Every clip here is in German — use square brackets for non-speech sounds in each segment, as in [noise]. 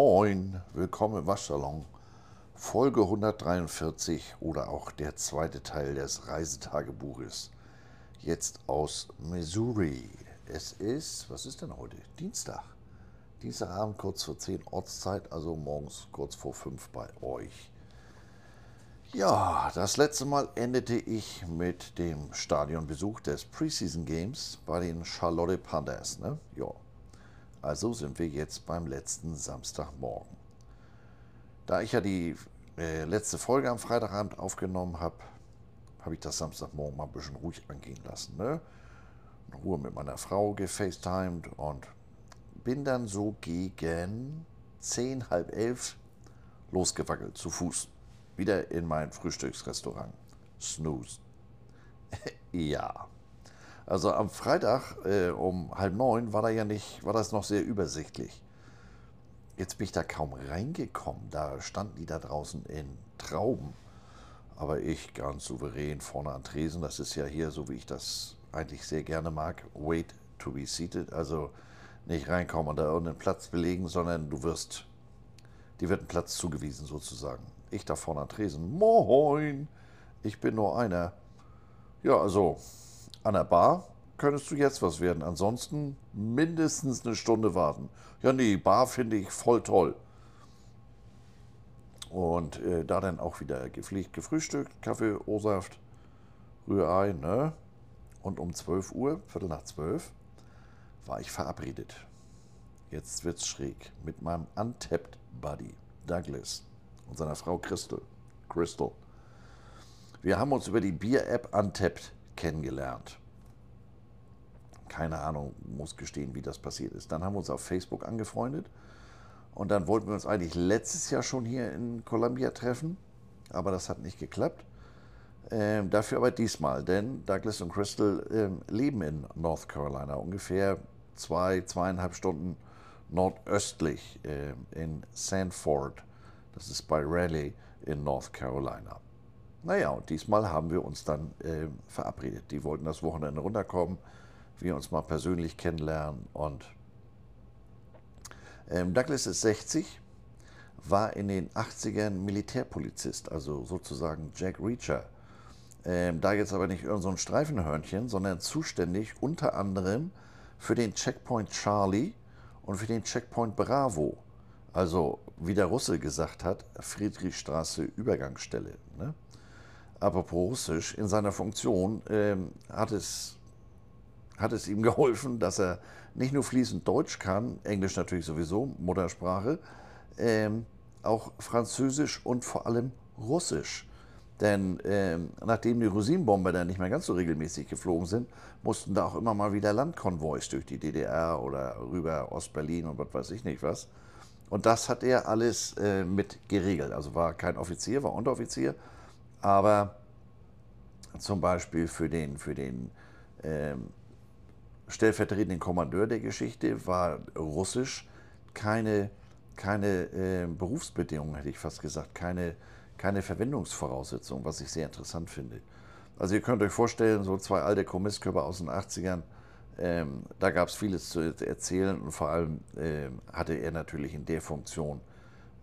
Moin, willkommen im Waschsalon. Folge 143 oder auch der zweite Teil des Reisetagebuches. Jetzt aus Missouri. Es ist, was ist denn heute? Dienstag. Dienstagabend kurz vor 10 Ortszeit, also morgens kurz vor 5 bei euch. Ja, das letzte Mal endete ich mit dem Stadionbesuch des Preseason Games bei den Charlotte Panthers. Ne? Ja, also sind wir jetzt beim letzten Samstagmorgen. Da ich ja die äh, letzte Folge am Freitagabend aufgenommen habe, habe ich das Samstagmorgen mal ein bisschen ruhig angehen lassen. Ne? In Ruhe mit meiner Frau gefacetimed und bin dann so gegen 10, halb elf losgewackelt zu Fuß wieder in mein Frühstücksrestaurant. Snooze. [laughs] ja. Also am Freitag äh, um halb neun war da ja nicht, war das noch sehr übersichtlich. Jetzt bin ich da kaum reingekommen. Da standen die da draußen in Trauben. Aber ich ganz souverän vorne an Tresen. Das ist ja hier, so wie ich das eigentlich sehr gerne mag, wait to be seated. Also nicht reinkommen und da irgendeinen Platz belegen, sondern du wirst, dir wird ein Platz zugewiesen sozusagen. Ich da vorne an Tresen. Moin, ich bin nur einer. Ja, also an der Bar könntest du jetzt was werden. Ansonsten mindestens eine Stunde warten. Ja, nee, Bar finde ich voll toll. Und äh, da dann auch wieder gepflegt gefrühstückt, Kaffee, O-Saft, Rührei, ne? Und um 12 Uhr, Viertel nach 12, war ich verabredet. Jetzt wird's schräg mit meinem Untapped Buddy, Douglas und seiner Frau Crystal. Crystal. Wir haben uns über die Bier-App Untapped kennengelernt. Keine Ahnung, muss gestehen, wie das passiert ist. Dann haben wir uns auf Facebook angefreundet und dann wollten wir uns eigentlich letztes Jahr schon hier in Columbia treffen, aber das hat nicht geklappt. Ähm, dafür aber diesmal, denn Douglas und Crystal ähm, leben in North Carolina, ungefähr zwei, zweieinhalb Stunden nordöstlich äh, in Sanford. Das ist bei Raleigh in North Carolina. Naja, und diesmal haben wir uns dann äh, verabredet. Die wollten das Wochenende runterkommen, wir uns mal persönlich kennenlernen. Und ähm, Douglas ist 60, war in den 80ern Militärpolizist, also sozusagen Jack Reacher. Ähm, da jetzt aber nicht irgendein so Streifenhörnchen, sondern zuständig unter anderem für den Checkpoint Charlie und für den Checkpoint Bravo. Also, wie der Russe gesagt hat, Friedrichstraße Übergangsstelle. Ne? Apropos Russisch, in seiner Funktion ähm, hat, es, hat es ihm [laughs] geholfen, dass er nicht nur fließend Deutsch kann, Englisch natürlich sowieso, Muttersprache, ähm, auch Französisch und vor allem Russisch. Denn ähm, nachdem die Rosinenbomber dann nicht mehr ganz so regelmäßig geflogen sind, mussten da auch immer mal wieder Landkonvois durch die DDR oder rüber Ostberlin und was weiß ich nicht was. Und das hat er alles äh, mit geregelt. Also war kein Offizier, war Unteroffizier, aber zum Beispiel für den, für den ähm, stellvertretenden Kommandeur der Geschichte war Russisch keine, keine äh, Berufsbedingung, hätte ich fast gesagt, keine, keine Verwendungsvoraussetzung, was ich sehr interessant finde. Also ihr könnt euch vorstellen, so zwei alte Kommisskörper aus den 80ern, ähm, da gab es vieles zu erzählen und vor allem ähm, hatte er natürlich in der Funktion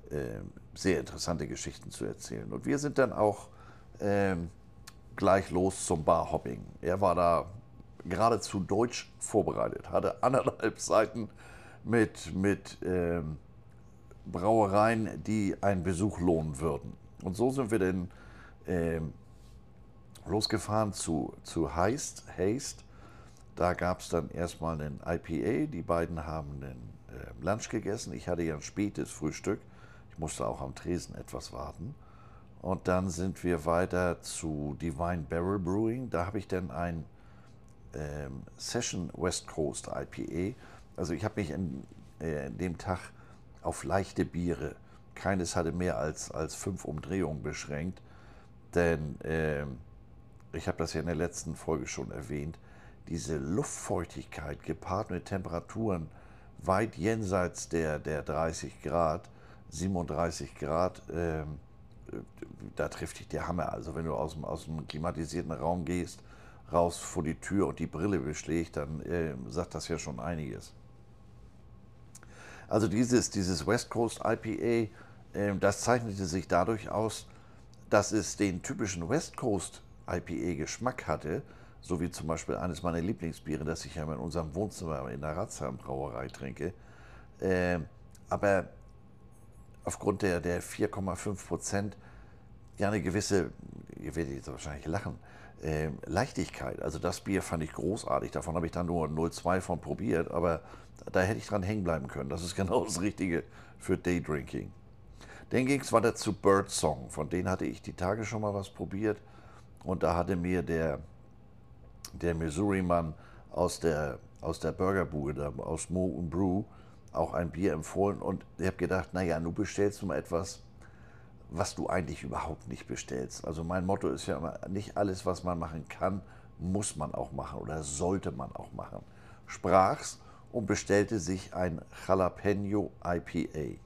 ähm, sehr interessante Geschichten zu erzählen. Und wir sind dann auch ähm, gleich los zum Barhopping. Er war da geradezu deutsch vorbereitet, hatte anderthalb Seiten mit, mit ähm, Brauereien, die einen Besuch lohnen würden. Und so sind wir dann ähm, losgefahren zu, zu Heist, Haste da gab es dann erstmal einen IPA. Die beiden haben einen äh, Lunch gegessen. Ich hatte ja ein spätes Frühstück. Ich musste auch am Tresen etwas warten. Und dann sind wir weiter zu Divine Barrel Brewing. Da habe ich dann ein ähm, Session West Coast IPA. Also ich habe mich in, äh, dem Tag auf leichte Biere, keines hatte mehr als, als fünf Umdrehungen beschränkt. Denn äh, ich habe das ja in der letzten Folge schon erwähnt diese Luftfeuchtigkeit gepaart mit Temperaturen weit jenseits der, der 30 Grad, 37 Grad, ähm, da trifft dich der Hammer. Also wenn du aus dem, aus dem klimatisierten Raum gehst, raus vor die Tür und die Brille beschlägt, dann äh, sagt das ja schon einiges. Also dieses, dieses West Coast IPA, äh, das zeichnete sich dadurch aus, dass es den typischen West Coast IPA-Geschmack hatte, so wie zum Beispiel eines meiner Lieblingsbiere, das ich ja in unserem Wohnzimmer in der Ratsheim Brauerei trinke. Äh, aber aufgrund der, der 4,5 Prozent ja eine gewisse, ihr werdet jetzt wahrscheinlich lachen, äh, Leichtigkeit. Also das Bier fand ich großartig. Davon habe ich dann nur 0,2 von probiert, aber da hätte ich dran hängen bleiben können. Das ist genau das Richtige für Daydrinking. Dann ging es weiter zu Birdsong. Von denen hatte ich die Tage schon mal was probiert. Und da hatte mir der, der Missouri-Mann aus der, aus der Burgerbude, aus Mo und Brew, auch ein Bier empfohlen. Und ich habe gedacht, naja, du bestellst du mal etwas, was du eigentlich überhaupt nicht bestellst. Also mein Motto ist ja immer, nicht alles, was man machen kann, muss man auch machen oder sollte man auch machen. Sprach's und bestellte sich ein Jalapeno IPA.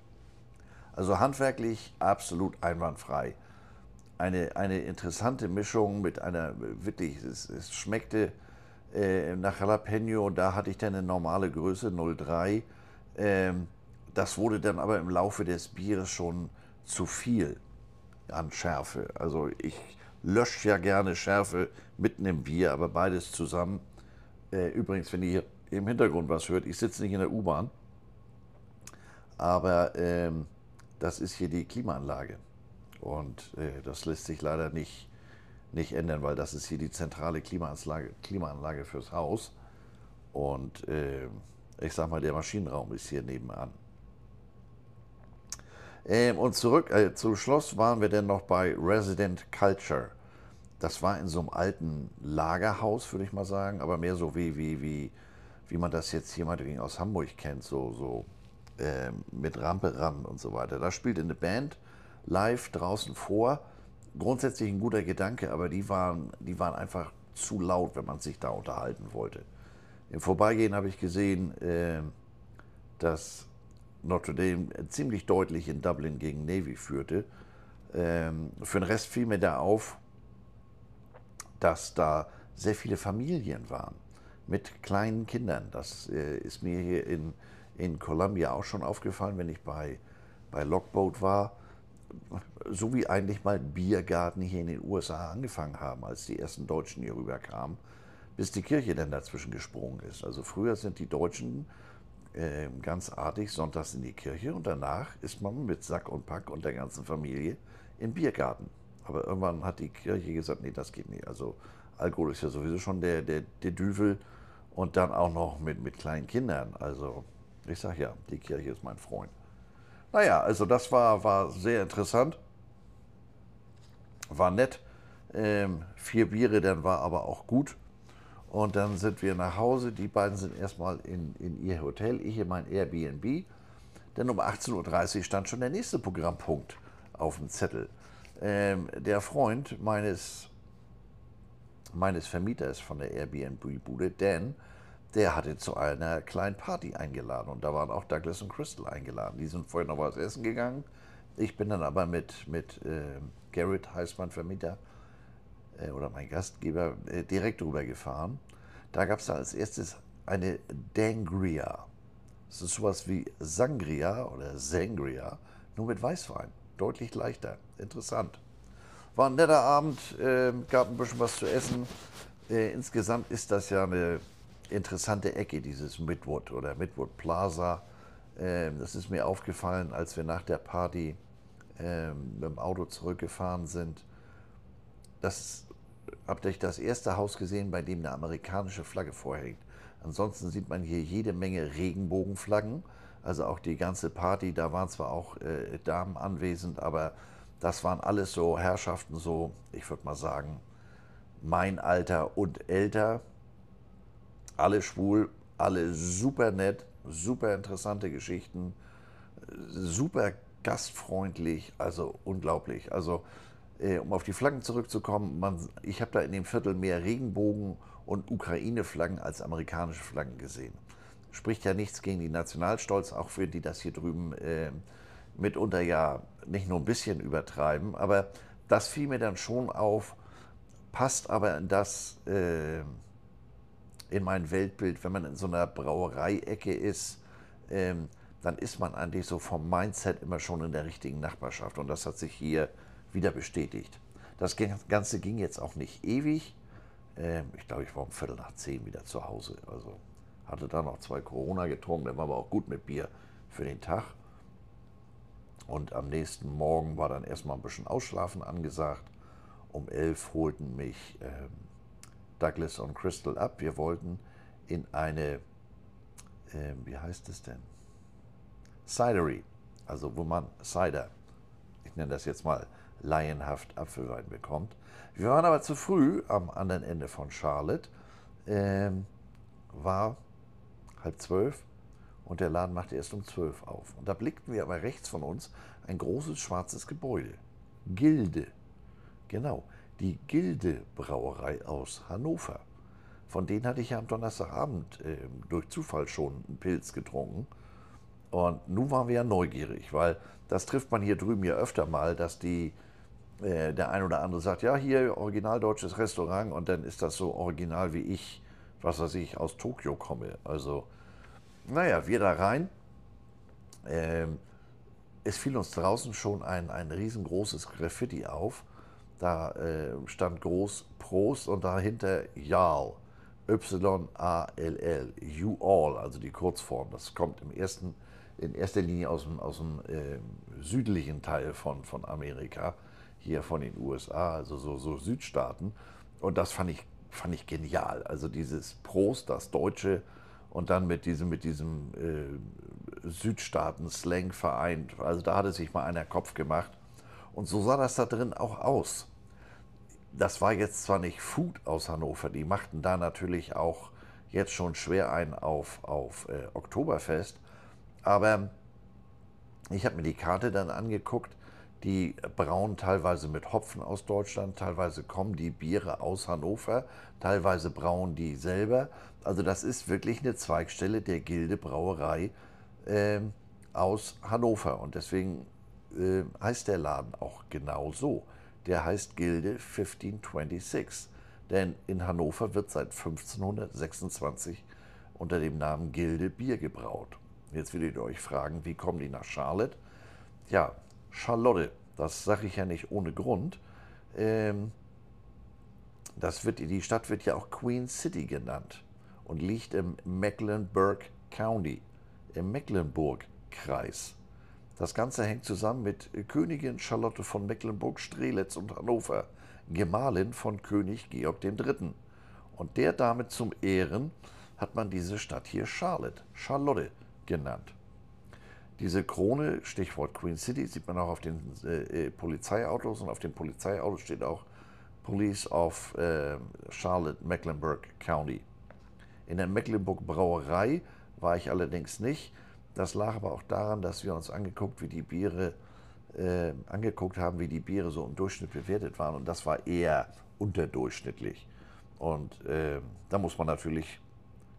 Also handwerklich absolut einwandfrei. Eine, eine interessante Mischung mit einer, wirklich, es, es schmeckte äh, nach Jalapeno, da hatte ich dann eine normale Größe, 0,3. Ähm, das wurde dann aber im Laufe des Bieres schon zu viel an Schärfe. Also ich lösche ja gerne Schärfe mitten im Bier, aber beides zusammen. Äh, übrigens, wenn ihr im Hintergrund was hört, ich sitze nicht in der U-Bahn, aber ähm, das ist hier die Klimaanlage. Und äh, das lässt sich leider nicht, nicht ändern, weil das ist hier die zentrale Klimaanlage, Klimaanlage fürs Haus. Und äh, ich sag mal, der Maschinenraum ist hier nebenan. Ähm, und zurück äh, zum Schloss waren wir dann noch bei Resident Culture. Das war in so einem alten Lagerhaus, würde ich mal sagen, aber mehr so wie, wie, wie, wie man das jetzt meinetwegen aus Hamburg kennt, so, so äh, mit Rampe ran und so weiter. Da spielte eine Band live draußen vor. Grundsätzlich ein guter Gedanke, aber die waren, die waren einfach zu laut, wenn man sich da unterhalten wollte. Im Vorbeigehen habe ich gesehen, äh, dass Notre Dame ziemlich deutlich in Dublin gegen Navy führte. Ähm, für den Rest fiel mir da auf, dass da sehr viele Familien waren mit kleinen Kindern. Das äh, ist mir hier in, in Columbia auch schon aufgefallen, wenn ich bei, bei Lockboat war. So wie eigentlich mal Biergarten hier in den USA angefangen haben, als die ersten Deutschen hier rüber kamen, bis die Kirche dann dazwischen gesprungen ist. Also früher sind die Deutschen äh, ganz artig sonntags in die Kirche und danach ist man mit Sack und Pack und der ganzen Familie im Biergarten. Aber irgendwann hat die Kirche gesagt, nee, das geht nicht. Also Alkohol ist ja sowieso schon der, der, der Düvel und dann auch noch mit, mit kleinen Kindern. Also ich sage ja, die Kirche ist mein Freund. Naja, also das war, war sehr interessant. War nett. Ähm, vier Biere, dann war aber auch gut. Und dann sind wir nach Hause. Die beiden sind erstmal in, in ihr Hotel, ich in mein Airbnb. Denn um 18.30 Uhr stand schon der nächste Programmpunkt auf dem Zettel. Ähm, der Freund meines, meines Vermieters von der Airbnb-Bude, Dan, der hatte zu einer kleinen Party eingeladen. Und da waren auch Douglas und Crystal eingeladen. Die sind vorher noch was essen gegangen. Ich bin dann aber mit, mit äh, Garrett, heißt mein Vermieter, oder mein Gastgeber äh, direkt rüber gefahren. Da gab es als erstes eine Dangria. Das ist sowas wie Sangria oder Sangria, nur mit Weißwein. Deutlich leichter. Interessant. War ein netter Abend, äh, gab ein bisschen was zu essen. Äh, insgesamt ist das ja eine interessante Ecke, dieses Midwood oder Midwood Plaza. Äh, das ist mir aufgefallen, als wir nach der Party ähm, mit dem Auto zurückgefahren sind. Das habt ihr das erste Haus gesehen, bei dem eine amerikanische Flagge vorhängt. Ansonsten sieht man hier jede Menge Regenbogenflaggen. Also auch die ganze Party, da waren zwar auch äh, Damen anwesend, aber das waren alles so Herrschaften, so, ich würde mal sagen, mein Alter und älter. Alle schwul, alle super nett, super interessante Geschichten, super gastfreundlich, also unglaublich. Also äh, um auf die Flaggen zurückzukommen, man, ich habe da in dem Viertel mehr Regenbogen und Ukraine-Flaggen als amerikanische Flaggen gesehen. Spricht ja nichts gegen die Nationalstolz, auch für die das hier drüben äh, mitunter ja nicht nur ein bisschen übertreiben, aber das fiel mir dann schon auf, passt aber in das, äh, in mein Weltbild, wenn man in so einer Brauereiecke ist, äh, dann ist man eigentlich so vom Mindset immer schon in der richtigen Nachbarschaft. Und das hat sich hier wieder bestätigt. Das Ganze ging jetzt auch nicht ewig. Ähm, ich glaube, ich war um Viertel nach zehn wieder zu Hause. Also hatte da noch zwei Corona getrunken, der war aber auch gut mit Bier für den Tag. Und am nächsten Morgen war dann erstmal ein bisschen Ausschlafen angesagt. Um elf holten mich ähm, Douglas und Crystal ab. Wir wollten in eine, äh, wie heißt es denn? Cidery, also wo man Cider, ich nenne das jetzt mal laienhaft Apfelwein bekommt. Wir waren aber zu früh am anderen Ende von Charlotte. Ähm, war halb zwölf und der Laden machte erst um zwölf auf. Und da blickten wir aber rechts von uns ein großes schwarzes Gebäude. Gilde. Genau, die Gilde Brauerei aus Hannover. Von denen hatte ich ja am Donnerstagabend äh, durch Zufall schon einen Pilz getrunken. Und nun waren wir ja neugierig, weil das trifft man hier drüben ja öfter mal, dass die, äh, der ein oder andere sagt, ja, hier original deutsches Restaurant und dann ist das so original wie ich, was weiß ich, aus Tokio komme. Also, naja, wir da rein. Ähm, es fiel uns draußen schon ein, ein riesengroßes Graffiti auf. Da äh, stand groß Prost und dahinter Jarl. Y-A-L-L. You All, also die Kurzform. Das kommt im ersten, in erster Linie aus dem, aus dem äh, südlichen Teil von, von Amerika, hier von den USA, also so, so Südstaaten. Und das fand ich, fand ich genial. Also dieses Prost, das Deutsche und dann mit diesem, mit diesem äh, Südstaaten-Slang vereint. Also da hatte sich mal einer Kopf gemacht. Und so sah das da drin auch aus. Das war jetzt zwar nicht Food aus Hannover, die machten da natürlich auch jetzt schon schwer ein auf, auf äh, Oktoberfest, aber ich habe mir die Karte dann angeguckt, die brauen teilweise mit Hopfen aus Deutschland, teilweise kommen die Biere aus Hannover, teilweise brauen die selber. Also das ist wirklich eine Zweigstelle der Gilde Brauerei äh, aus Hannover und deswegen äh, heißt der Laden auch genau so. Der heißt Gilde 1526, denn in Hannover wird seit 1526 unter dem Namen Gilde Bier gebraut. Jetzt würdet ihr euch fragen, wie kommen die nach Charlotte? Ja, Charlotte, das sage ich ja nicht ohne Grund. Ähm, das wird, die Stadt wird ja auch Queen City genannt und liegt im Mecklenburg County, im Mecklenburg-Kreis. Das Ganze hängt zusammen mit Königin Charlotte von Mecklenburg-Strelitz und Hannover, Gemahlin von König Georg III. Und der Dame zum Ehren hat man diese Stadt hier Charlotte, Charlotte genannt. Diese Krone, Stichwort Queen City, sieht man auch auf den äh, äh, Polizeiautos und auf den Polizeiautos steht auch Police of äh, Charlotte Mecklenburg County. In der Mecklenburg Brauerei war ich allerdings nicht. Das lag aber auch daran, dass wir uns angeguckt, wie die Biere äh, angeguckt haben, wie die Biere so im Durchschnitt bewertet waren und das war eher unterdurchschnittlich. Und äh, da muss man natürlich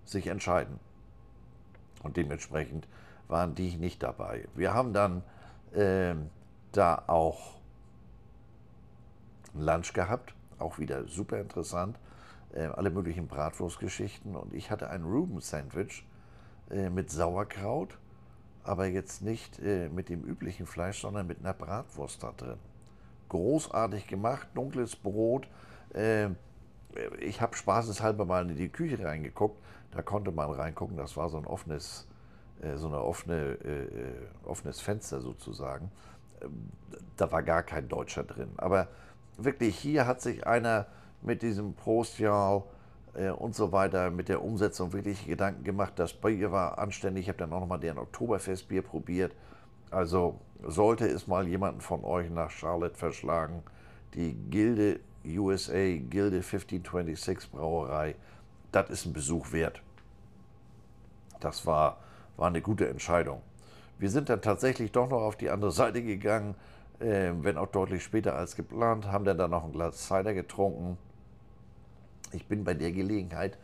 sich entscheiden. Und dementsprechend waren die nicht dabei. Wir haben dann äh, da auch ein Lunch gehabt, auch wieder super interessant. Äh, alle möglichen Bratwurstgeschichten und ich hatte ein Reuben-Sandwich äh, mit Sauerkraut, aber jetzt nicht äh, mit dem üblichen Fleisch, sondern mit einer Bratwurst da drin. Großartig gemacht, dunkles Brot. Äh, ich habe spaßeshalber mal in die Küche reingeguckt, da konnte man reingucken, das war so ein offenes so eine offene, äh, äh, offenes Fenster sozusagen. Ähm, da war gar kein Deutscher drin. Aber wirklich hier hat sich einer mit diesem Prostjahr äh, und so weiter, mit der Umsetzung wirklich Gedanken gemacht. Das Bier war anständig. Ich habe dann auch nochmal deren Oktoberfestbier probiert. Also sollte es mal jemanden von euch nach Charlotte verschlagen, die Gilde USA, Gilde 1526 Brauerei, das ist ein Besuch wert. Das war war eine gute Entscheidung. Wir sind dann tatsächlich doch noch auf die andere [laughs] Seite gegangen, äh, wenn auch deutlich später als geplant, haben dann, dann noch ein Glas Cider getrunken. Ich bin bei der Gelegenheit,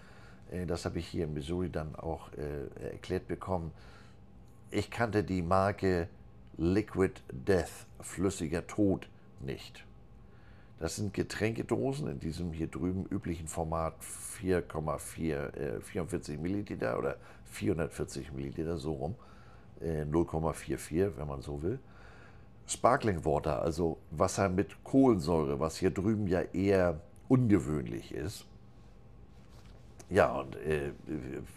äh, das habe ich hier in Missouri dann auch äh, erklärt bekommen, ich kannte die Marke Liquid Death, flüssiger Tod, nicht. Das sind Getränkedosen in diesem hier drüben üblichen Format 4,4 äh, 44 Milliliter oder 440 Milliliter so rum. äh, 0,44, wenn man so will. Sparkling Water, also Wasser mit Kohlensäure, was hier drüben ja eher ungewöhnlich ist. Ja, und äh,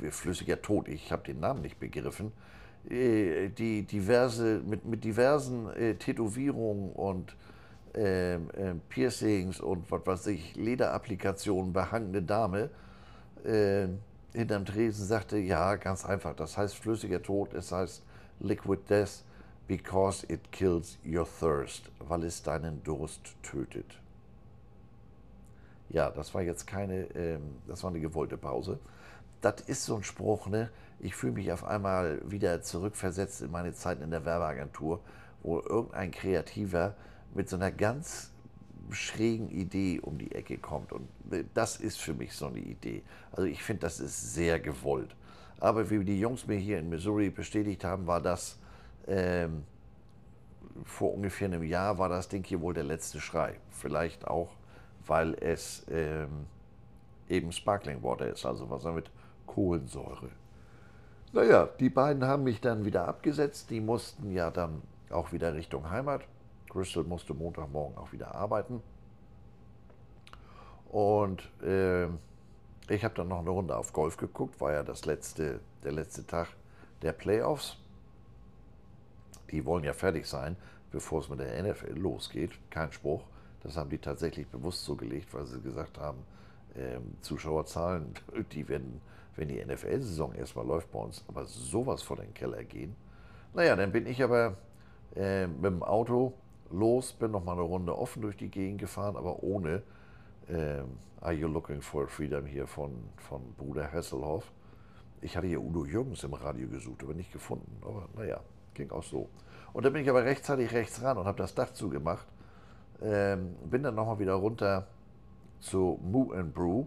flüssiger Tod, ich habe den Namen nicht begriffen. Äh, die diverse, mit, mit diversen äh, Tätowierungen und ähm, ähm, Piercings und was weiß ich, Lederapplikationen behangene Dame äh, hinterm Tresen sagte, ja, ganz einfach, das heißt flüssiger Tod, es heißt Liquid Death, because it kills your thirst, weil es deinen Durst tötet. Ja, das war jetzt keine, ähm, das war eine gewollte Pause. Das ist so ein Spruch, ne? Ich fühle mich auf einmal wieder zurückversetzt in meine Zeit in der Werbeagentur, wo irgendein Kreativer mit so einer ganz schrägen Idee um die Ecke kommt. Und äh, das ist für mich so eine Idee. Also ich finde, das ist sehr gewollt. Aber wie die Jungs mir hier in Missouri bestätigt haben, war das ähm, vor ungefähr einem Jahr war das Ding hier wohl der letzte Schrei. Vielleicht auch, weil es ähm, eben Sparkling Water ist, also Wasser mit Kohlensäure. Naja, die beiden haben mich dann wieder abgesetzt. Die mussten ja dann auch wieder Richtung Heimat. Crystal musste Montagmorgen auch wieder arbeiten. Und äh, ich habe dann noch eine Runde auf Golf geguckt, war ja das letzte, der letzte Tag der Playoffs. Die wollen ja fertig sein, bevor es mit der NFL losgeht. Kein Spruch. Das haben die tatsächlich bewusst so gelegt, weil sie gesagt haben, äh, Zuschauerzahlen, [laughs] die werden, wenn die NFL-Saison erstmal läuft bei uns, aber sowas vor den Keller gehen. Naja, dann bin ich aber äh, mit dem Auto los, bin noch mal eine Runde offen durch die Gegend gefahren, aber ohne äh, Are You Looking for Freedom hier von, von Bruder Hasselhoff. Ich hatte hier Udo Jürgens im Radio gesucht, aber nicht gefunden. Aber naja, ging auch so. Und dann bin ich aber rechtzeitig rechts ran und habe das Dach zugemacht. Ähm, bin dann nochmal wieder runter zu Moo and Brew,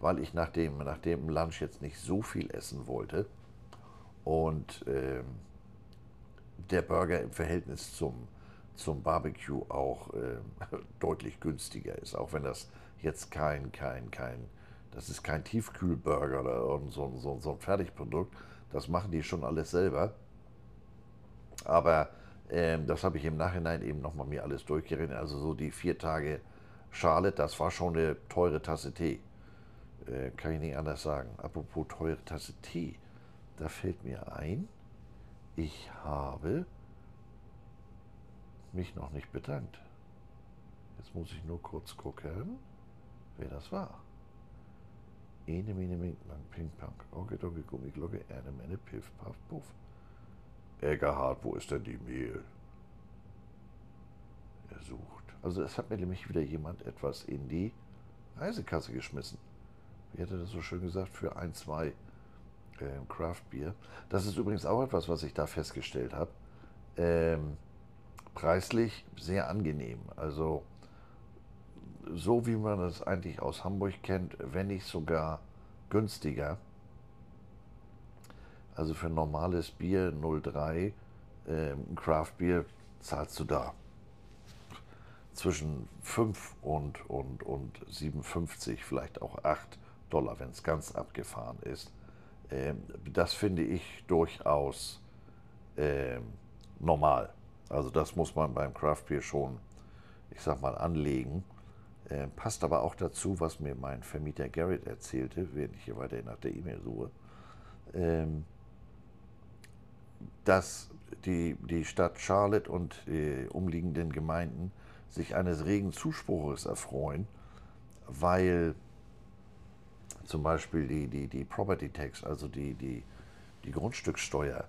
weil ich nach dem, nach dem Lunch jetzt nicht so viel essen wollte. Und ähm, der Burger im Verhältnis zum, zum Barbecue auch äh, [laughs] deutlich günstiger ist. Auch wenn das jetzt kein, kein, kein, das ist kein Tiefkühlburger oder so, so, so ein Fertigprodukt. Das machen die schon alles selber. Aber ähm, das habe ich im Nachhinein eben nochmal mir alles durchgerechnet. Also so die vier Tage Charlotte, das war schon eine teure Tasse Tee. Äh, kann ich nicht anders sagen. Apropos teure Tasse Tee, da fällt mir ein, ich habe mich noch nicht bedankt. Jetzt muss ich nur kurz gucken, wer das war. Ene, mene, mink, lang, ping, pang, oge, doge, gummi, glocke, erne, menne, piff, paff, puff. Egerhard, wo ist denn die Mehl? Er sucht. Also es hat mir nämlich wieder jemand etwas in die Reisekasse geschmissen. Wie hätte das so schön gesagt? Für ein, zwei äh, Craft Beer. Das ist übrigens auch etwas, was ich da festgestellt habe. Ähm, preislich sehr angenehm. Also so wie man das eigentlich aus Hamburg kennt, wenn nicht sogar günstiger. Also für normales Bier 03, ähm, Craft Beer, zahlst du da zwischen 5 und, und, und 57, vielleicht auch 8 Dollar, wenn es ganz abgefahren ist. Ähm, das finde ich durchaus ähm, normal. Also das muss man beim Craft Beer schon, ich sag mal, anlegen. Ähm, passt aber auch dazu, was mir mein Vermieter Garrett erzählte, während ich hier weiterhin nach der E-Mail suche, ähm, dass die, die Stadt Charlotte und die umliegenden Gemeinden sich eines regen Zuspruches erfreuen, weil zum Beispiel die, die, die Property Tax, also die, die, die Grundstücksteuer,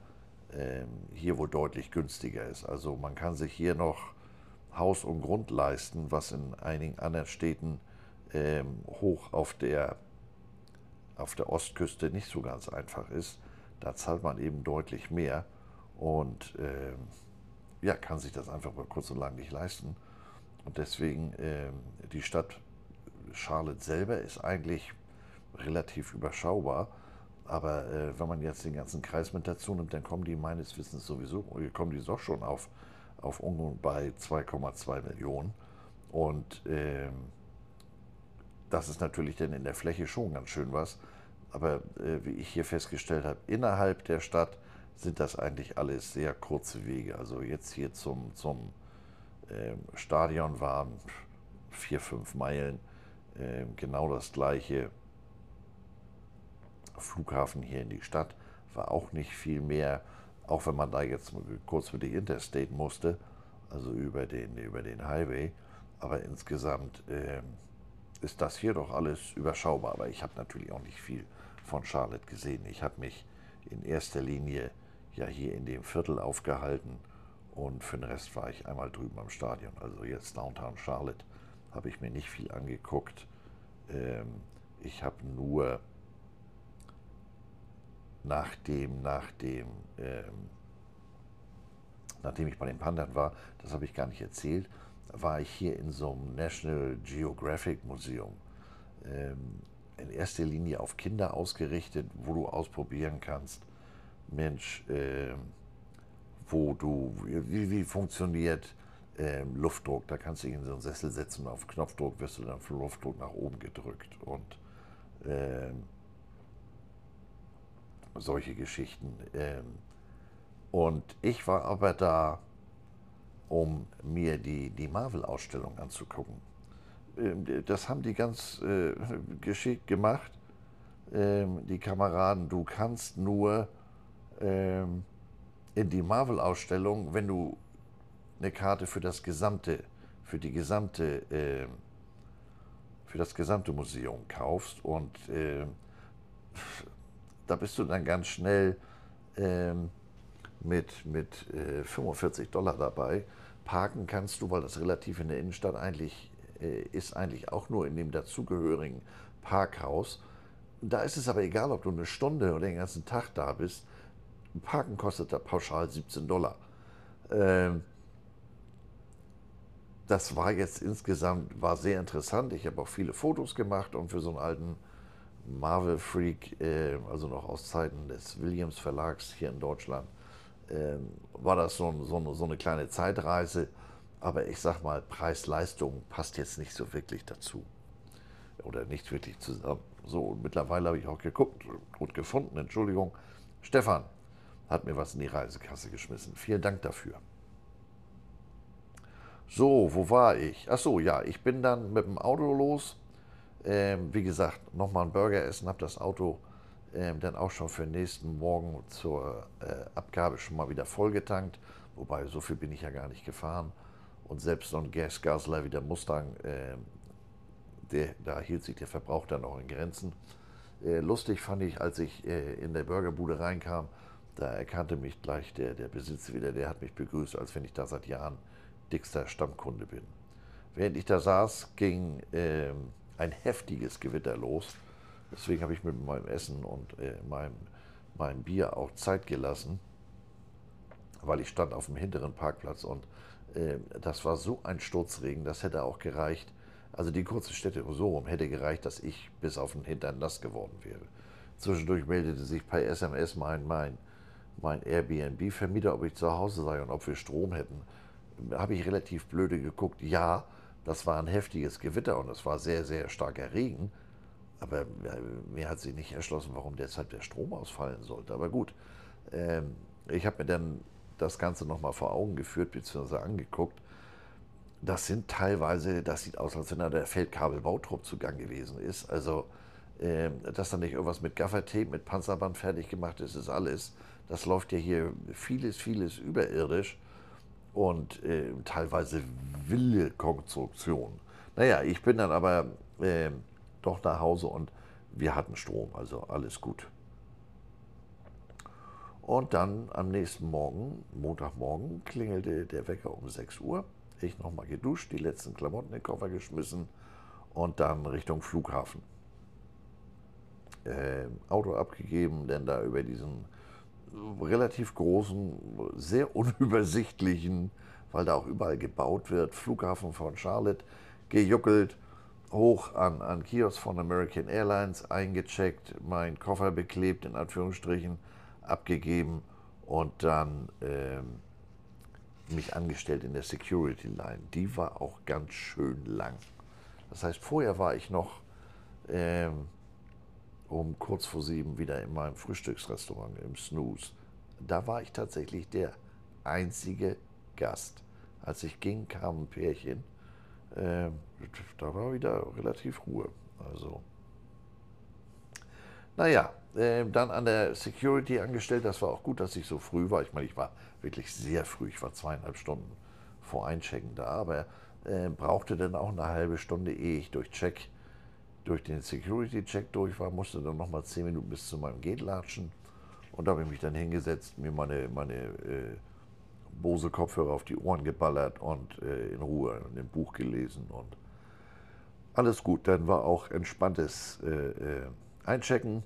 ähm, hier wohl deutlich günstiger ist. Also man kann sich hier noch Haus und Grund leisten, was in einigen anderen Städten ähm, hoch auf der, auf der Ostküste nicht so ganz einfach ist. Da zahlt man eben deutlich mehr und ähm, ja, kann sich das einfach mal kurz und lang nicht leisten. Und deswegen ähm, die Stadt Charlotte selber ist eigentlich relativ überschaubar. Aber äh, wenn man jetzt den ganzen Kreis mit dazu nimmt, dann kommen die meines Wissens sowieso, kommen die doch schon auf, auf bei 2,2 Millionen. Und ähm, das ist natürlich dann in der Fläche schon ganz schön was. Aber äh, wie ich hier festgestellt habe, innerhalb der Stadt sind das eigentlich alles sehr kurze Wege. Also jetzt hier zum, zum ähm, Stadion waren vier, fünf Meilen, ähm, genau das gleiche. Flughafen hier in die Stadt war auch nicht viel mehr, auch wenn man da jetzt kurz für die Interstate musste, also über den, über den Highway. Aber insgesamt ähm, ist das hier doch alles überschaubar. Aber ich habe natürlich auch nicht viel von Charlotte gesehen. Ich habe mich in erster Linie ja hier in dem Viertel aufgehalten und für den Rest war ich einmal drüben am Stadion. Also jetzt Downtown Charlotte habe ich mir nicht viel angeguckt. Ähm, ich habe nur nachdem, nachdem, ähm, nachdem ich bei den Pandan war, das habe ich gar nicht erzählt, war ich hier in so einem National Geographic Museum. Ähm, in erster Linie auf Kinder ausgerichtet, wo du ausprobieren kannst, Mensch, äh, wo du, wie, wie funktioniert äh, Luftdruck, da kannst du dich in so einen Sessel setzen, auf Knopfdruck wirst du dann für Luftdruck nach oben gedrückt und äh, solche Geschichten. Ähm, und ich war aber da, um mir die, die Marvel-Ausstellung anzugucken. Ähm, das haben die ganz äh, geschickt gemacht, ähm, die Kameraden. Du kannst nur in die Marvel-Ausstellung, wenn du eine Karte für das gesamte, für die gesamte, äh, für das gesamte Museum kaufst und äh, da bist du dann ganz schnell äh, mit, mit 45 äh, Dollar dabei. Parken kannst du, weil das relativ in der Innenstadt eigentlich äh, ist, eigentlich auch nur in dem dazugehörigen Parkhaus. Da ist es aber egal, ob du eine Stunde oder den ganzen Tag da bist. Parken kostet da pauschal 17 Dollar. Ähm, das war jetzt insgesamt war sehr interessant. Ich habe auch viele Fotos gemacht und für so einen alten Marvel-Freak, äh, also noch aus Zeiten des Williams Verlags hier in Deutschland, äh, war das so, so, so, eine kleine Zeitreise. Aber ich sag mal, Preis-Leistung passt jetzt nicht so wirklich dazu. Oder nicht wirklich zusammen. So, mittlerweile habe ich auch geguckt und gefunden, Entschuldigung. Stefan, hat mir was in die Reisekasse geschmissen. Vielen Dank dafür. So, wo war ich? Ach so, ja, ich bin dann mit dem Auto los. Ähm, wie gesagt, nochmal einen Burger essen, habe das Auto ähm, dann auch schon für nächsten Morgen zur äh, Abgabe schon mal wieder vollgetankt. Wobei, so viel bin ich ja gar nicht gefahren. Und selbst so ein Gasgasler wie der Mustang, äh, der, da hielt sich der Verbrauch dann auch in Grenzen. Äh, lustig fand ich, als ich äh, in der Burgerbude reinkam, da erkannte mich gleich der, der Besitzer wieder, der hat mich begrüßt, als wenn ich da seit Jahren dickster Stammkunde bin. Während ich da saß, ging äh, ein heftiges Gewitter los. Deswegen habe ich mit meinem Essen und äh, meinem, meinem Bier auch Zeit gelassen, weil ich stand auf dem hinteren Parkplatz und äh, das war so ein Sturzregen, das hätte auch gereicht. Also die kurze Stätte so rum hätte gereicht, dass ich bis auf den Hintern nass geworden wäre. Zwischendurch meldete sich per SMS mein, mein mein Airbnb-Vermieter, ob ich zu Hause sei und ob wir Strom hätten, habe ich relativ blöde geguckt. Ja, das war ein heftiges Gewitter und es war sehr, sehr starker Regen. Aber mir hat sich nicht erschlossen, warum deshalb der Strom ausfallen sollte. Aber gut, ähm, ich habe mir dann das Ganze nochmal vor Augen geführt bzw. angeguckt. Das sind teilweise, das sieht aus, als wenn da der Feldkabelbautrupp zugang gewesen ist. Also, ähm, dass da nicht irgendwas mit Gaffertape, mit Panzerband fertig gemacht ist, ist alles. Das läuft ja hier vieles, vieles überirdisch und äh, teilweise wilde Konstruktion. Naja, ich bin dann aber äh, doch nach Hause und wir hatten Strom, also alles gut. Und dann am nächsten Morgen, Montagmorgen, klingelte der Wecker um 6 Uhr. Ich nochmal geduscht, die letzten Klamotten in den Koffer geschmissen und dann Richtung Flughafen. Äh, Auto abgegeben, denn da über diesen relativ großen, sehr unübersichtlichen, weil da auch überall gebaut wird, Flughafen von Charlotte, gejuckelt, hoch an, an Kiosk von American Airlines, eingecheckt, meinen Koffer beklebt, in Anführungsstrichen, abgegeben und dann ähm, mich angestellt in der Security Line. Die war auch ganz schön lang. Das heißt, vorher war ich noch ähm, um kurz vor sieben wieder in meinem Frühstücksrestaurant im Snooze da war ich tatsächlich der einzige Gast. Als ich ging, kam ein Pärchen. Äh, da war wieder relativ Ruhe. Also, naja, äh, dann an der Security angestellt. Das war auch gut, dass ich so früh war. Ich meine, ich war wirklich sehr früh. Ich war zweieinhalb Stunden vor Einchecken da, aber äh, brauchte dann auch eine halbe Stunde, ehe ich durch Check, durch den Security-Check durch war, musste dann nochmal zehn Minuten bis zu meinem Gate latschen. Und da habe ich mich dann hingesetzt, mir meine, meine äh, Bose-Kopfhörer auf die Ohren geballert und äh, in Ruhe ein Buch gelesen und alles gut. Dann war auch entspanntes äh, äh, Einchecken.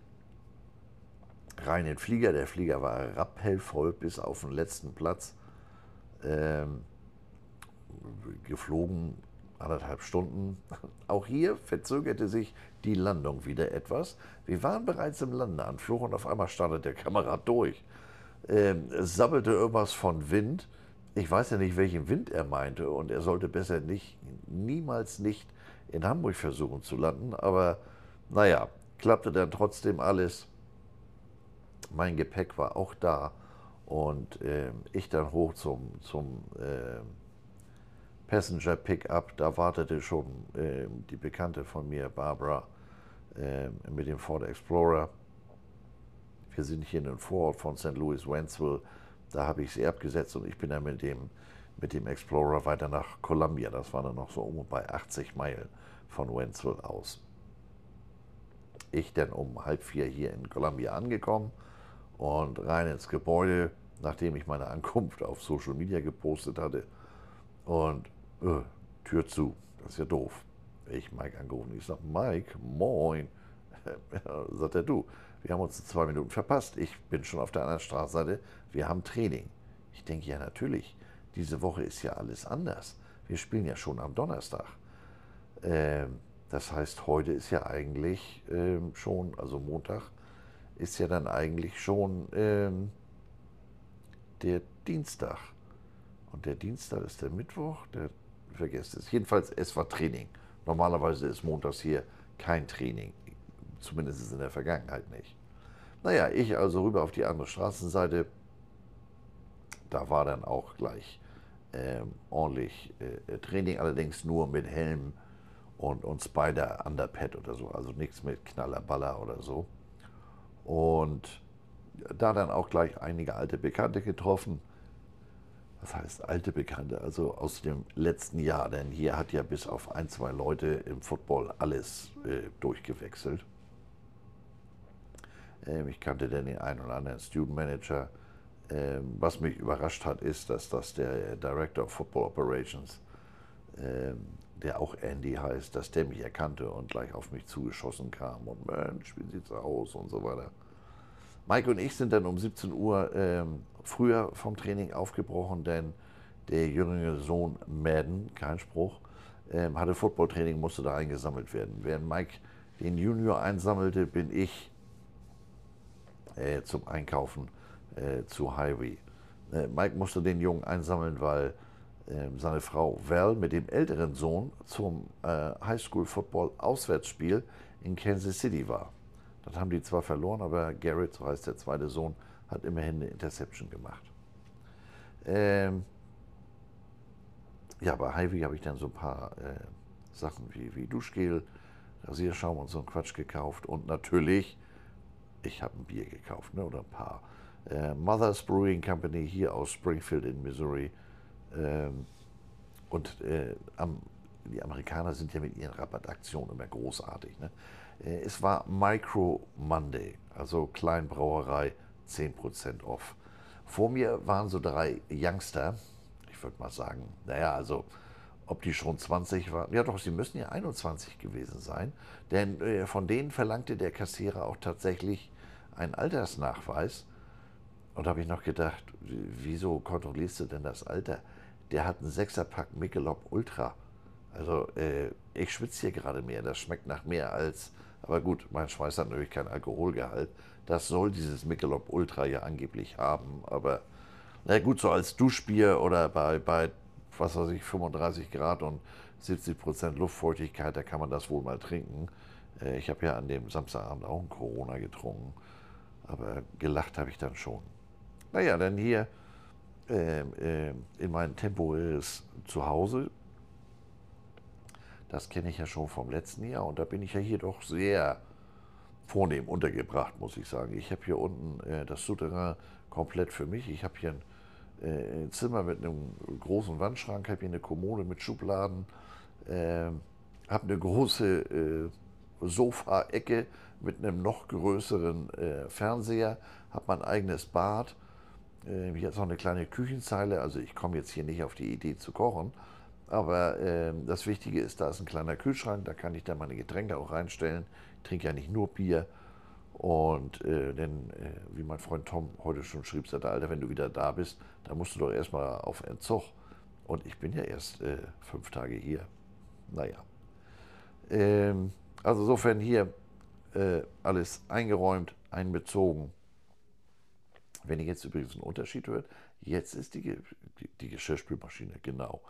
Rein in den Flieger. Der Flieger war rappellvoll bis auf den letzten Platz. Ähm, geflogen anderthalb Stunden. [laughs] Auch hier verzögerte sich die Landung wieder etwas. Wir waren bereits im Landeanflug und auf einmal startet der Kamerad durch. Ähm, es sabbelte irgendwas von Wind. Ich weiß ja nicht, welchen Wind er meinte und er sollte besser nicht, niemals nicht in Hamburg versuchen zu landen. Aber naja, klappte dann trotzdem alles. Mein Gepäck war auch da und äh, ich dann hoch zum, zum äh, Passenger Pickup. Da wartete schon äh, die Bekannte von mir, Barbara, ähm, mit dem Ford Explorer. Wir sind hier in den Vorort von St. Louis, Wentzville. Da habe ich sie abgesetzt und ich bin dann mit dem, mit dem Explorer weiter nach Columbia. Das war dann noch so um bei 80 Meilen von Wentzville aus. Ich dann um halb vier hier in Columbia angekommen und rein ins Gebäude, nachdem ich meine Ankunft auf Social Media gepostet hatte. Und äh, Tür zu, das ist ja doof. Ich Mike angerufen. Ich sage, Mike, moin. [laughs] Sagt er, du, wir haben uns zwei Minuten verpasst. Ich bin schon auf der anderen Straßenseite. Wir haben Training. Ich denke, ja, natürlich. Diese Woche ist ja alles anders. Wir spielen ja schon am Donnerstag. Ähm, das heißt, heute ist ja eigentlich ähm, schon, also Montag, ist ja dann eigentlich schon ähm, der Dienstag. Und der Dienstag ist der Mittwoch, der vergesst es. Jedenfalls, es war Training. Normalerweise ist montags hier kein Training. Zumindest in der Vergangenheit nicht. Naja, ich also rüber auf die andere Straßenseite. Da war dann auch gleich ähm, ordentlich äh, Training, allerdings nur mit Helm und, und Spider Underpad oder so, also nichts mit Knallerballer oder so. Und da dann auch gleich einige alte Bekannte getroffen. Das heißt alte Bekannte, also aus dem letzten Jahr, denn hier hat ja bis auf ein, zwei Leute im Football alles äh, durchgewechselt. Ähm, ich kannte dann den einen oder anderen Student Manager. Ähm, was mich überrascht hat, ist, dass das der Director of Football Operations, ähm, der auch Andy heißt, dass der mich erkannte und gleich auf mich zugeschossen kam und Mensch, wie sieht's aus und so weiter. Mike und ich sind dann um 17 Uhr ähm, früher vom Training aufgebrochen, denn der jüngere Sohn Madden, kein Spruch, ähm, hatte Footballtraining, musste da eingesammelt werden. Während Mike den Junior einsammelte, bin ich äh, zum Einkaufen äh, zu Highway. Äh, Mike musste den Jungen einsammeln, weil ähm, seine Frau Val mit dem älteren Sohn zum äh, Highschool Football Auswärtsspiel in Kansas City war. Das haben die zwar verloren, aber Garrett, so heißt der zweite Sohn, hat immerhin eine Interception gemacht. Ähm ja, bei Highway habe ich dann so ein paar äh, Sachen wie, wie Duschgel, Rasierschaum und so ein Quatsch gekauft und natürlich ich habe ein Bier gekauft ne, oder ein paar. Äh, Mother's Brewing Company hier aus Springfield in Missouri. Ähm, und äh, am, die Amerikaner sind ja mit ihren Rabattaktionen immer großartig. Ne? Äh, es war Micro Monday, also Kleinbrauerei, 10% off. Vor mir waren so drei Youngster, ich würde mal sagen, naja, also ob die schon 20 waren. Ja doch, sie müssen ja 21 gewesen sein, denn äh, von denen verlangte der Kassierer auch tatsächlich einen Altersnachweis. Und da habe ich noch gedacht, wieso kontrollierst du denn das Alter? Der hat einen Sechserpack Michelob Ultra. Also äh, ich schwitze hier gerade mehr, das schmeckt nach mehr als, aber gut, mein Schweiß hat natürlich keinen Alkoholgehalt. Das soll dieses Michelob Ultra ja angeblich haben, aber na gut, so als Duschbier oder bei, bei was weiß ich, 35 Grad und 70 Prozent Luftfeuchtigkeit, da kann man das wohl mal trinken. Äh, ich habe ja an dem Samstagabend auch ein Corona getrunken, aber gelacht habe ich dann schon. naja, dann hier äh, äh, in mein temporäres Zuhause. Das kenne ich ja schon vom letzten Jahr und da bin ich ja hier doch sehr vornehm untergebracht, muss ich sagen. Ich habe hier unten äh, das Souterrain komplett für mich. Ich habe hier ein, äh, Zimmer mit einem großen Wandschrank, habe hier eine Kommode mit Schubladen, äh, habe eine große äh, Sofa-Ecke mit einem noch größeren äh, Fernseher, habe mein eigenes Bad. Äh, hier ist noch eine kleine Küchenzeile, also ich komme jetzt hier nicht auf die Idee zu kochen. Aber äh, das Wichtige ist, da ist ein kleiner Kühlschrank, da kann ich dann meine Getränke auch reinstellen. Ich trinke ja nicht nur Bier. Und äh, denn, äh, wie mein Freund Tom heute schon schrieb, sagte, Alter, wenn du wieder da bist, dann musst du doch erstmal auf Entzug. Und ich bin ja erst äh, fünf Tage hier. Naja. Ähm, also insofern hier äh, alles eingeräumt, einbezogen. Wenn ihr jetzt übrigens einen Unterschied hört, jetzt ist die, die, die Geschirrspülmaschine, genau,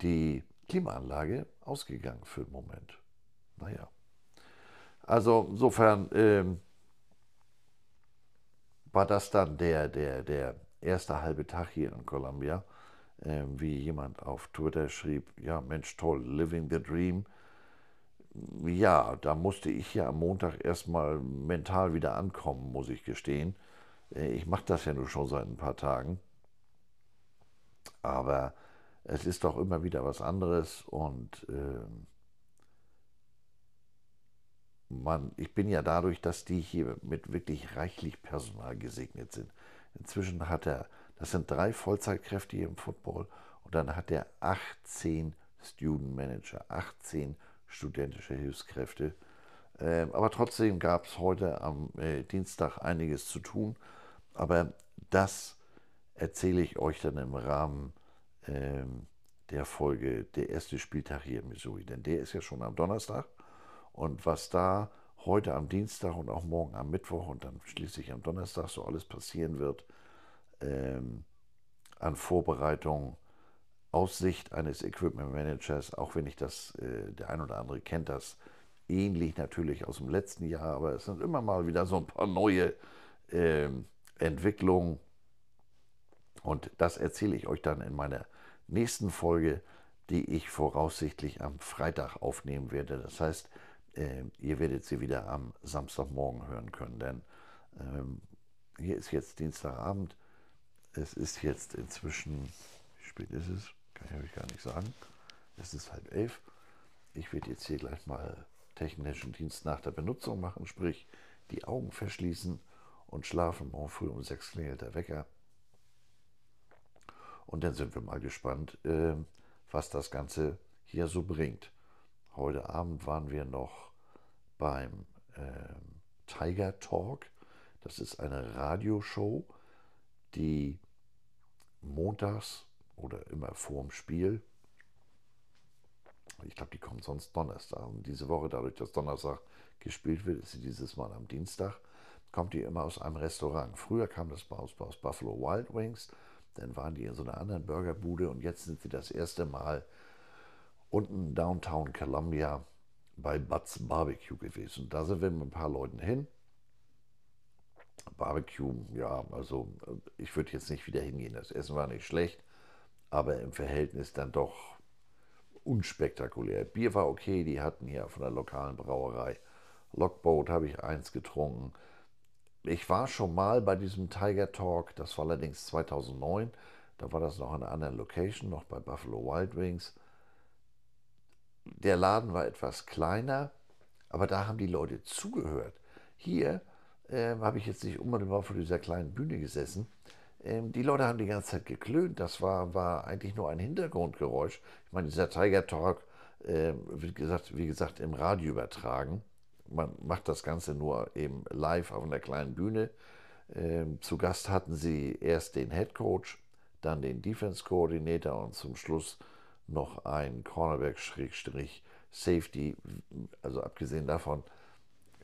die Klimaanlage ausgegangen für den Moment. Naja. Also insofern ähm, war das dann der, der, der erste halbe Tag hier in Columbia, äh, wie jemand auf Twitter schrieb, ja Mensch, toll, living the dream. Ja, da musste ich ja am Montag erstmal mental wieder ankommen, muss ich gestehen. Äh, ich mache das ja nur schon seit ein paar Tagen. Aber es ist doch immer wieder was anderes und äh, man, ich bin ja dadurch, dass die hier mit wirklich reichlich Personal gesegnet sind. Inzwischen hat er, das sind drei Vollzeitkräfte hier im Football und dann hat er 18 Student Manager, 18 studentische Hilfskräfte. Ähm, aber trotzdem gab es heute am äh, Dienstag einiges zu tun. Aber das erzähle ich euch dann im Rahmen der Folge Der erste Spieltag hier in Missouri. Denn der ist ja schon am Donnerstag. Und was da heute am Dienstag und auch morgen am Mittwoch und dann schließlich am Donnerstag so alles passieren wird, ähm, an Vorbereitung aus Sicht eines Equipment Managers, auch wenn ich das, äh, der ein oder andere kennt das ähnlich natürlich aus dem letzten Jahr, aber es sind immer mal wieder so ein paar neue äh, Entwicklungen und das erzähle ich euch dann in meiner nächsten Folge, die ich voraussichtlich am Freitag aufnehmen werde. Das heißt, äh, ihr werdet sie wieder am Samstagmorgen hören können, denn ähm, hier ist jetzt Dienstagabend. Es ist jetzt inzwischen, wie spät ist es? Kann ich euch gar nicht sagen. Es ist halb elf. Ich werde jetzt hier gleich mal technischen Dienst nach der Benutzung machen, sprich die Augen verschließen und schlafen. Morgen früh um sechs klingelt der Wecker. Und dann sind wir mal gespannt, äh, was das Ganze hier so bringt. Heute Abend waren wir noch beim äh, Tiger Talk. Das ist eine Radioshow, die montags oder immer vorm Spiel, ich glaube, die kommt sonst Donnerstag. Und diese Woche, dadurch, dass Donnerstag gespielt wird, ist sie dieses Mal am Dienstag, kommt die immer aus einem Restaurant. Früher kam das aus, aus Buffalo Wild Wings, dann waren die in so einer anderen Burgerbude und jetzt sind sie das erste Mal unten Downtown Columbia bei Butts Barbecue gewesen. Da sind wir mit ein paar Leuten hin. Barbecue, ja, also äh, ich würde jetzt nicht wieder hingehen. Das Essen war nicht schlecht, aber im Verhältnis dann doch unspektakulär. Bier war okay, die hatten hier von der lokalen Brauerei. Lockboat habe ich eins getrunken. Ich war schon mal bei diesem Tiger Talk, das war allerdings 2009. Da war das noch in einer anderen Location, noch bei Buffalo Wild Wings der Laden war etwas kleiner, aber da haben die Leute zugehört. Hier äh, habe ich jetzt nicht unmittelbar vor dieser kleinen Bühne gesessen. Ähm, die Leute haben die ganze Zeit geklönt. Das war, war eigentlich nur ein Hintergrundgeräusch. Ich meine, dieser Tiger Talk äh, wird gesagt, wie gesagt im Radio übertragen. Man macht das Ganze nur eben live auf einer kleinen Bühne. Ähm, zu Gast hatten sie erst den Head Coach, dann den Defense Coordinator und zum Schluss noch ein Cornerback-Safety, also abgesehen davon,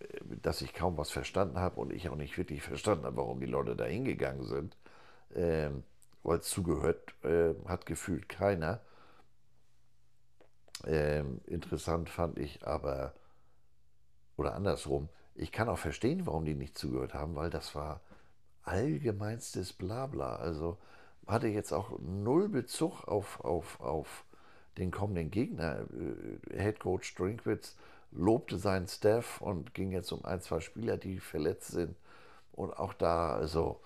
äh, dass ich kaum was verstanden habe und ich auch nicht wirklich verstanden habe, warum die Leute da hingegangen sind, ähm, weil zugehört äh, hat gefühlt keiner. Ähm, interessant fand ich aber, oder andersrum, ich kann auch verstehen, warum die nicht zugehört haben, weil das war allgemeinstes Blabla. Also hatte jetzt auch null Bezug auf, auf, auf den kommenden Gegner. Äh, Head Coach Drinkwitz lobte seinen Staff und ging jetzt um ein, zwei Spieler, die verletzt sind. Und auch da, also,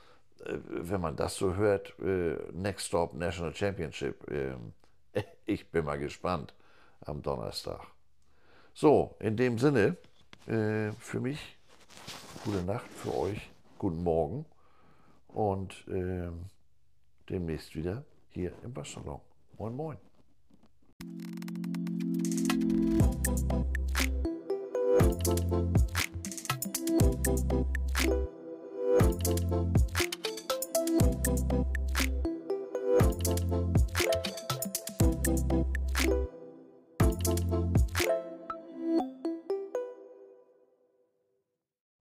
äh, wenn man das so hört, äh, Next Stop National Championship, ähm, [laughs] ich bin mal gespannt am Donnerstag. So, in dem Sinne, für mich gute Nacht, für euch guten Morgen und demnächst wieder hier im Waschsalon. Moin, moin. Thank